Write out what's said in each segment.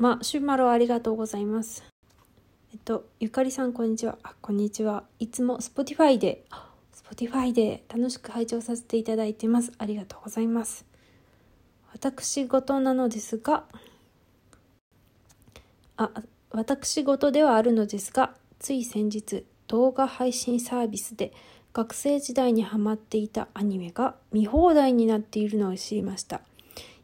ま、シュマロありがとうございます。えっと、ゆかりさん、こんにちは。あ、こんにちは。いつも Spotify で、Spotify で楽しく拝聴させていただいてます。ありがとうございます。私事なのですが、あ、私事ではあるのですが、つい先日、動画配信サービスで学生時代にハマっていたアニメが見放題になっているのを知りました。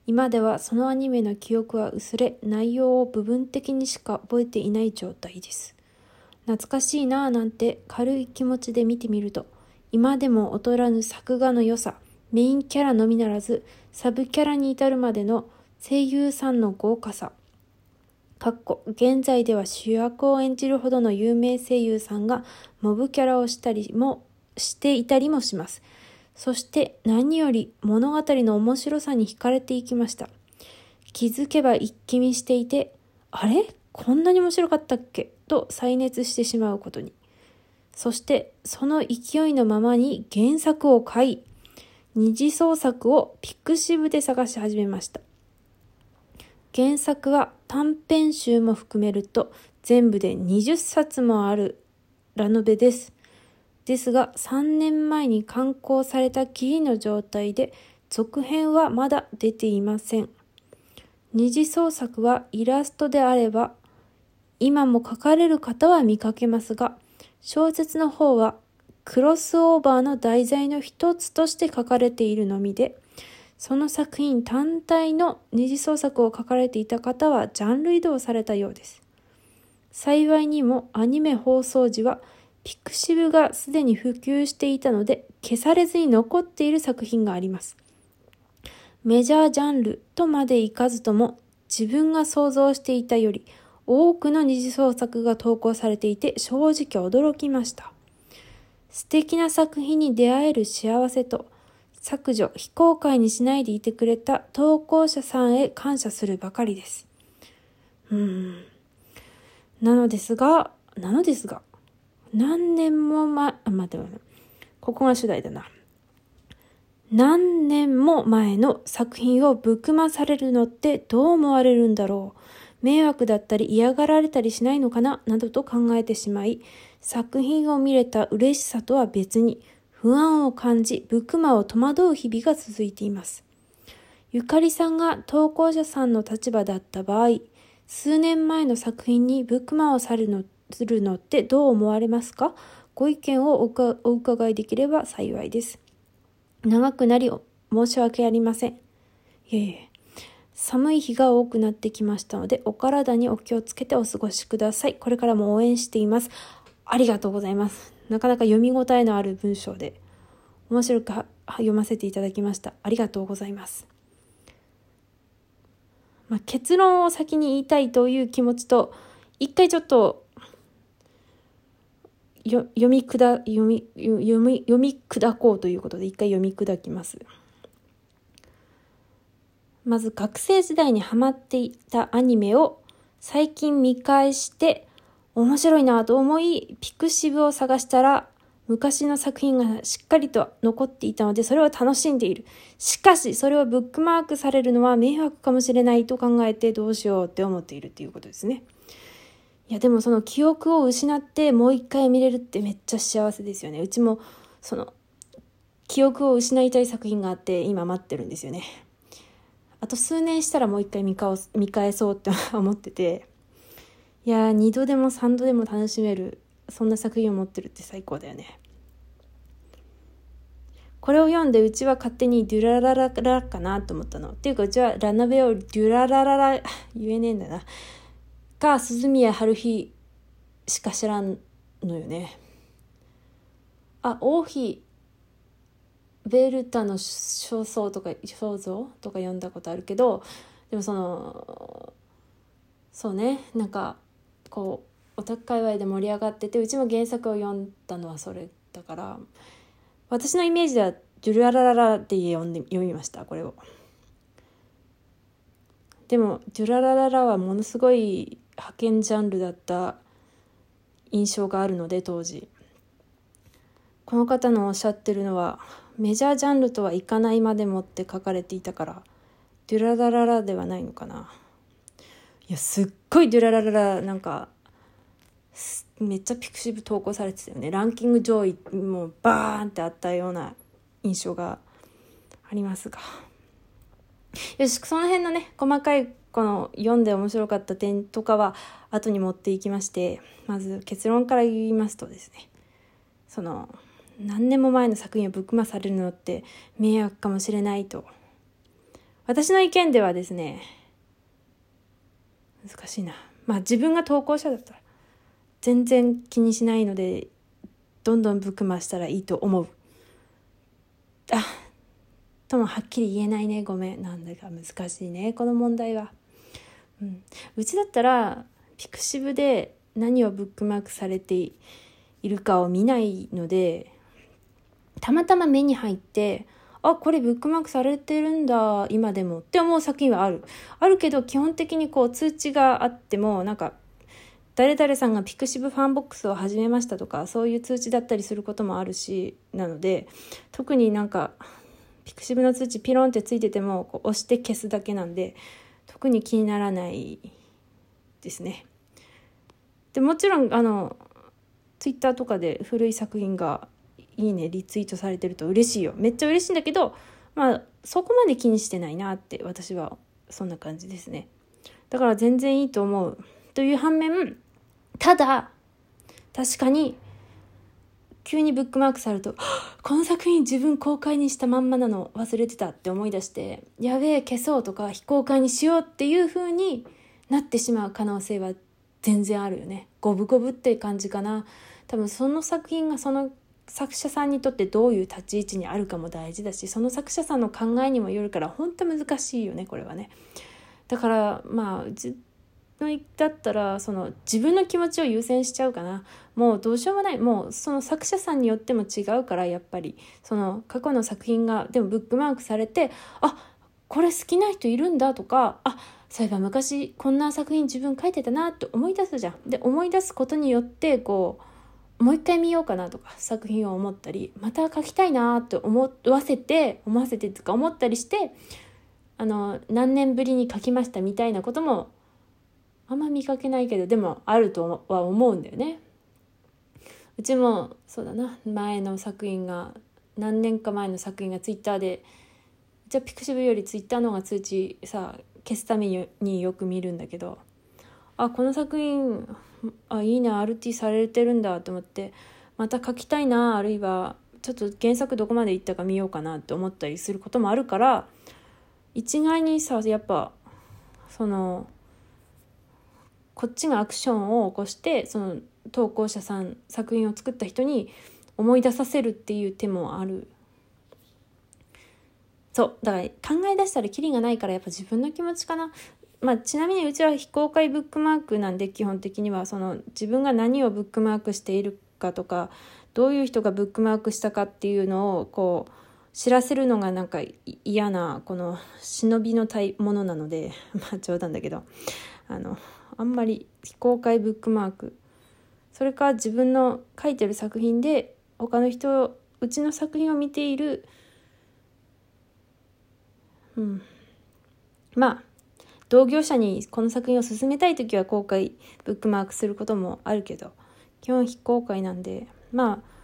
今ではそのアニメの記憶は薄れ、内容を部分的にしか覚えていない状態です。懐かしいなぁなんて軽い気持ちで見てみると、今でも劣らぬ作画の良さ、メインキャラのみならず、サブキャラに至るまでの声優さんの豪華さ、かっこ現在では主役を演じるほどの有名声優さんがモブキャラをしたりもしていたりもします。そして何より物語の面白さに惹かれていきました。気づけば一気見していて、あれ？こんなに面白かったっけ？と再熱してしまうことに。そしてその勢いのままに原作を買い、二次創作をピクシブで探し始めました。原作は短編集も含めると全部で20冊もあるラノベです。ですが3年前に刊行されたきりの状態で続編はまだ出ていません。二次創作はイラストであれば今も書かれる方は見かけますが小説の方はクロスオーバーの題材の一つとして書かれているのみでその作品単体の二次創作を書かれていた方はジャンル移動されたようです。幸いにもアニメ放送時はピクシブがすでに普及していたので消されずに残っている作品があります。メジャージャンルとまでいかずとも自分が想像していたより多くの二次創作が投稿されていて正直驚きました。素敵な作品に出会える幸せと削除、非公開にしないでいてくれた投稿者さんへ感謝するばかりです。うーん。なのですが、なのですが、何年も前、あ、待って待って、ここが主題だな。何年も前の作品をぶくまされるのってどう思われるんだろう。迷惑だったり嫌がられたりしないのかな？などと考えてしまい、作品を見れた嬉しさとは別に不安を感じ、ブクマを戸惑う日々が続いています。ゆかりさんが投稿者さんの立場だった場合、数年前の作品にブックマをされるのするのってどう思われますか？ご意見をお伺いできれば幸いです。長くなり申し訳ありません。いえいえ。寒い日が多くなってきましたので、お体にお気をつけてお過ごしください。これからも応援しています。ありがとうございます。なかなか読み応えのある文章で、面白く読ませていただきました。ありがとうございます。まあ、結論を先に言いたいという気持ちと、一回ちょっと読み砕読み読み読み砕こうということで一回読み砕きます。まず学生時代にハマっていたアニメを最近見返して面白いなと思いピクシブを探したら昔の作品がしっかりと残っていたのでそれを楽しんでいる。しかしそれをブックマークされるのは迷惑かもしれないと考えてどうしようって思っているっていうことですね。いやでもその記憶を失ってもう一回見れるってめっちゃ幸せですよね。うちもその記憶を失いたい作品があって今待ってるんですよね。あと数年したらもう一回見返見返そうって思ってていや二度でも三度でも楽しめるそんな作品を持ってるって最高だよね。これを読んでうちは勝手にデュララララかなと思ったの。っていうかうちはラノベをデュララララ言えねえんだな。か鈴宮春日しか知らんのよね。あ、王妃ベルタの肖像とか肖像とか読んだことあるけどでもそのそうねなんかこうオタク界隈で盛り上がっててうちも原作を読んだのはそれだから私のイメージでは「ジュララララ」って読んで読みましたこれを。でも「ジュララララ」はものすごい派遣ジャンルだった印象があるので当時。この方のおっしゃってるのはメジャージャンルとはいかないまでもって書かれていたからデュララララではないのかな。いやすっごいドゥララララなんかめっちゃピクシブ投稿されてたよね。ランキング上位もうバーンってあったような印象がありますが。よしその辺のね細かいこの読んで面白かった点とかは後に持っていきましてまず結論から言いますとですねその何年も前の作品をブックマされるのって迷惑かもしれないと。私の意見ではですね難しいな。まあ自分が投稿者だったら全然気にしないのでどんどんブックマしたらいいと思う。ともはっきり言えないねごめん。なんだか難しいねこの問題は、うん、うちだったらpixiv で何をブックマークされているかを見ないのでたまたま目に入ってあこれブックマークされてるんだ今でもって思う作品はある。あるけど基本的にこう通知があってもなんか誰々さんが pixivFANBOX を始めましたとかそういう通知だったりすることもあるしなので特になんか pixiv の通知ピロンってついててもこう押して消すだけなんで特に気にならないですね。でもちろんあのツイッターとかで古い作品がいいねリツイートされてると嬉しいよ。めっちゃ嬉しいんだけどまあそこまで気にしてないなって私はそんな感じですね。だから全然いいと思う。という反面ただ、確かに、急にブックマークされると、この作品自分公開にしたまんまなの忘れてたって思い出して、やべえ、消そうとか非公開にしようっていう風になってしまう可能性は全然あるよね。五分五分って感じかな。多分その作品がその作者さんにとってどういう立ち位置にあるかも大事だしその作者さんの考えにもよるから本当難しいよねこれはね。だからまあのだったらその自分の気持ちを優先しちゃうかな。もうどうしようもない。もうその作者さんによっても違うからやっぱり。その過去の作品がでもブックマークされてあこれ好きな人いるんだとかあそういえば昔こんな作品自分書いてたなって思い出すじゃん。で思い出すことによってこうもう一回見ようかなとか作品を思ったりまた書きたいなって思わせて思わせてとか思ったりしてあの何年ぶりに書きましたみたいなこともあんま見かけないけどでもあるとは思うんだよね。うちもそうだな前の作品が何年か前の作品がツイッターでじゃあピクシブよりツイッターの方が通知さ消すためによく見るんだけどあこの作品あいいな RT されてるんだと思ってまた書きたいなあるいはちょっと原作どこまでいったか見ようかなって思ったりすることもあるから一概にさやっぱそのこっちがアクションを起こしてその投稿者さん作品を作った人に思い出させるっていう手もある。そう。だから考え出したらキリがないからやっぱ自分の気持ちかな。まあ、ちなみにうちは非公開ブックマークなんで基本的には。その自分が何をブックマークしているかとかどういう人がブックマークしたかっていうのをこう知らせるのがなんか嫌なこの忍びのものなので。まあ冗談だけど。あのあんまり非公開ブックマーク。それか自分の書いてる作品で他の人うちの作品を見ている。うん。まあ同業者にこの作品を進めたい時は公開ブックマークすることもあるけど基本非公開なんで。まあ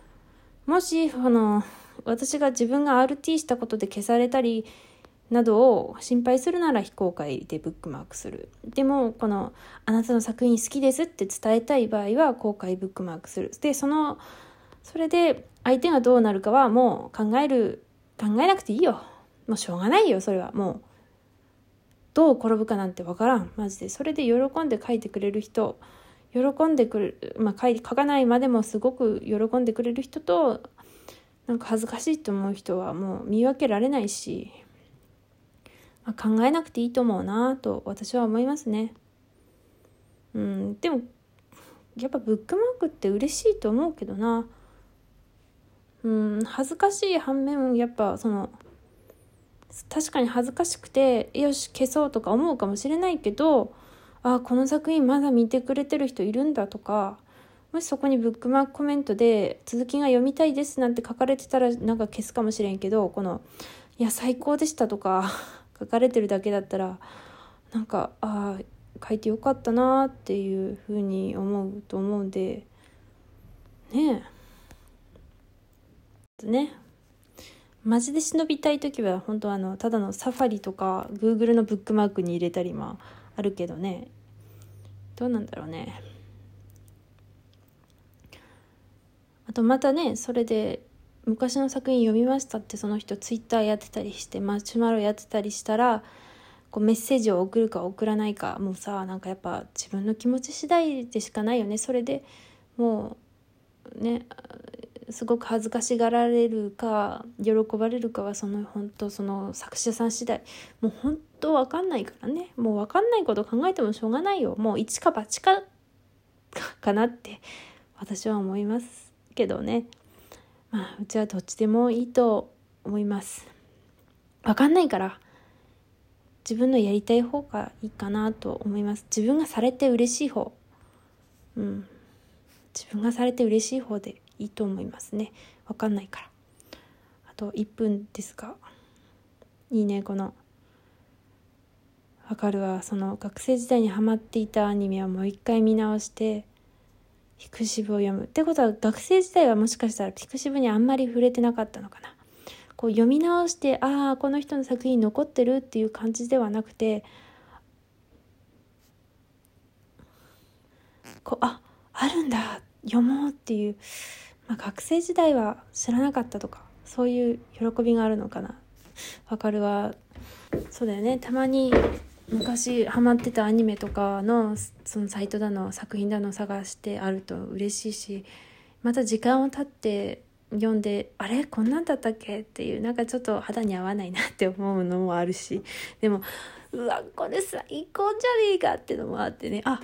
もしあの私が自分が RT したことで消されたりなどを心配するなら非公開でブックマークする。でも、この、あなたの作品好きですって伝えたい場合は公開ブックマークする。で、その、それで相手がどうなるかはもう考える、考えなくていいよ。もうしょうがないよ、それは。もう、どう転ぶかなんてわからん。マジで。それで喜んで書いてくれる人、喜んでくる、まあ書書かないまでもすごく喜んでくれる人と、なんか恥ずかしいと思う人はもう見分けられないし、まあ、考えなくていいと思うなと私は思いますね。うん、でもやっぱブックマークって嬉しいと思うけどな。うん、恥ずかしい反面やっぱその確かに恥ずかしくてよし消そうとか思うかもしれないけどあこの作品まだ見てくれてる人いるんだとかもしそこにブックマークコメントで続きが読みたいですなんて書かれてたらなんか消すかもしれんけどこのいや最高でしたとか書かれてるだけだったらなんかああ書いてよかったなっていうふうに思うと思うんでねえ。ね。マジで忍びたい時は本当あのただのサファリとか Google のブックマークに入れたりもあるけどね。どうなんだろうね。あとまたねそれで昔の作品読みましたってその人ツイッターやってたりしてマシュマロやってたりしたらこうメッセージを送るか送らないかもうさなんかやっぱ自分の気持ち次第でしかないよね。それでもうねすごく恥ずかしがられるか喜ばれるかはその本当その作者さん次第。もう本当わかんないからね。もうわかんないこと考えてもしょうがないよ。もう一か八かかなって私は思いますけどね。まあうちはどっちでもいいと思います。わかんないから自分のやりたい方がいいかなと思います。自分がされて嬉しい方。うん。自分がされて嬉しい方でいいと思いますね。わかんないから。あと1分ですが。いいねこの。わかるわ。その学生時代にハマっていたアニメをもう一回見直してピクシブを読む。ってことは学生時代はもしかしたらピクシブにあんまり触れてなかったのかな。こう読み直してああこの人の作品残ってるっていう感じではなくてこうああるんだ読もうっていう、まあ、学生時代は知らなかったとかそういう喜びがあるのかな。わかるわ。そうだよね。たまに昔ハマってたアニメとかのそのサイトだの作品だの探してあると嬉しいしまた時間を経って読んであれ？こんなんだったっけ？っていうなんかちょっと肌に合わないなって思うのもあるし。でもうわこれ最高じゃねえかってのもあってね。あ